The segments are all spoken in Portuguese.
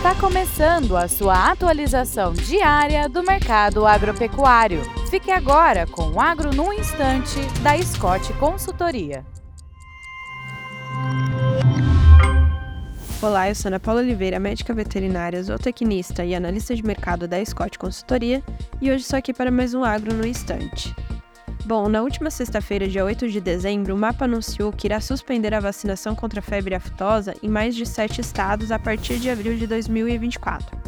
Está começando a sua atualização diária do mercado agropecuário. Fique agora com o Agro no Instante, da Scott Consultoria. Olá, eu sou Ana Paula Oliveira, médica veterinária, zootecnista e analista de mercado da Scott Consultoria, e hoje estou aqui para mais um Agro no Instante. Bom, na última sexta-feira, dia 8 de dezembro, o MAPA anunciou que irá suspender a vacinação contra a febre aftosa em mais de sete estados a partir de abril de 2024.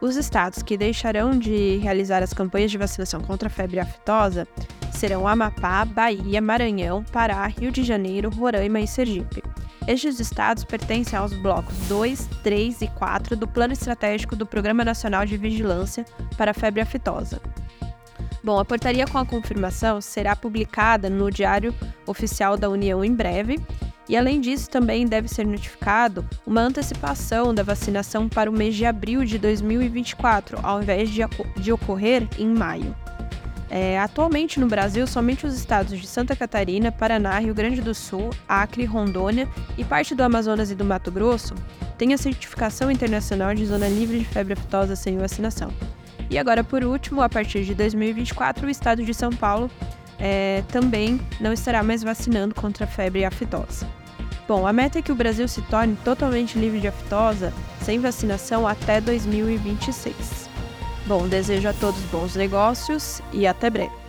Os estados que deixarão de realizar as campanhas de vacinação contra a febre aftosa serão Amapá, Bahia, Maranhão, Pará, Rio de Janeiro, Roraima e Sergipe. Estes estados pertencem aos blocos 2, 3 e 4 do Plano Estratégico do Programa Nacional de Vigilância para a Febre Aftosa. Bom, a portaria com a confirmação será publicada no Diário Oficial da União em breve. E além disso, também deve ser notificado uma antecipação da vacinação para o mês de abril de 2024, ao invés de, de ocorrer em maio. É, atualmente no Brasil, somente os estados de Santa Catarina, Paraná, Rio Grande do Sul, Acre, Rondônia e parte do Amazonas e do Mato Grosso têm a certificação internacional de zona livre de febre aftosa sem vacinação. E agora, por último, a partir de 2024, o estado de São Paulo é, também não estará mais vacinando contra a febre aftosa. Bom, a meta é que o Brasil se torne totalmente livre de aftosa, sem vacinação, até 2026. Bom, desejo a todos bons negócios e até breve.